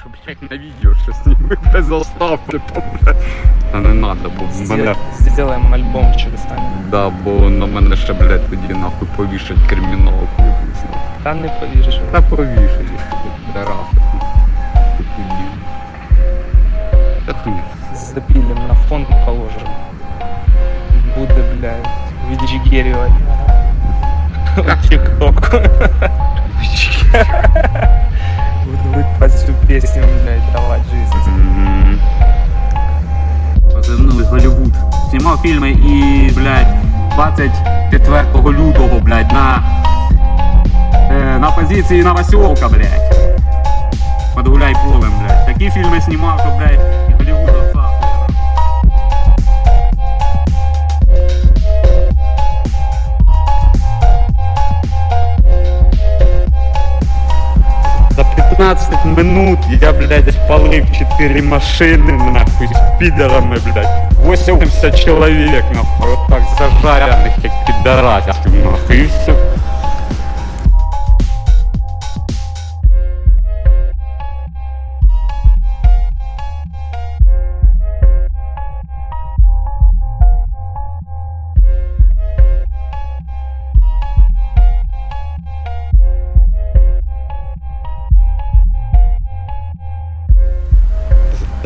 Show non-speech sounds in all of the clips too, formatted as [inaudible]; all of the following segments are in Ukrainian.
що, блядь, на відео що зніми без заставки. Та не надо, бо мене... Сделаем альбом через Таня. Да, бо на мене ще, блядь, тоді нахуй повішать нахуй. Та не повіриш. Та повішать, раси. Та хуйня. Запилим на фон положим. Буде, блядь, віджигерювати. [laughs] Тик-ток. Под всю песню, блядь, давать жизнь. Мгм. Позивний Голівуд. Знімав фільми і, блядь, 24 лютого, блядь, на, е, на позиції Новосілка, блядь. Под гуляй полем, блядь. Такі фільми знімав, що, блядь, 15 минут я, блядь, спалив 4 машини, нахуй, з підерами, блядь. 80 чоловік, нахуй, от так зажарених, як підарасів, нахуй, і все.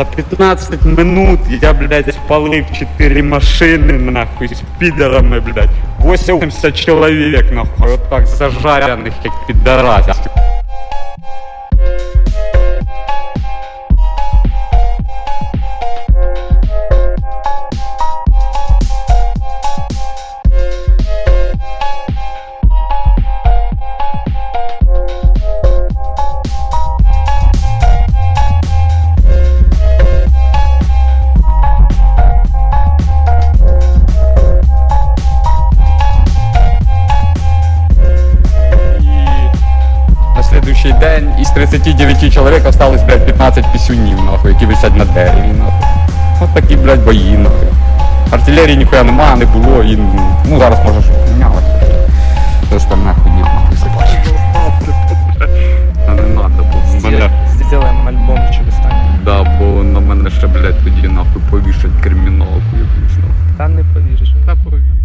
За 15 минут я, блядь, спалив 4 машини, нахуй, з підерами, блядь. 80 чоловік, нахуй, от так зажарених, як підарасів. Следующий день із 39 чоловік осталось, блядь, 15 пісюнів, нахуй, які висять на дереві, нахуй. От такі, блядь, бої, нахуй. Артилерії ніхуя нема, не було, і, ну, зараз може щось помінялося. Все ж там нахуй ні, нахуй, собачі. Та не надо, бо мене... Сделаем альбом через Таня. Да, бо на мене ще, блядь, тоді нахуй повішать криміналку якусь, нахуй. Та не повіриш. Та повішать.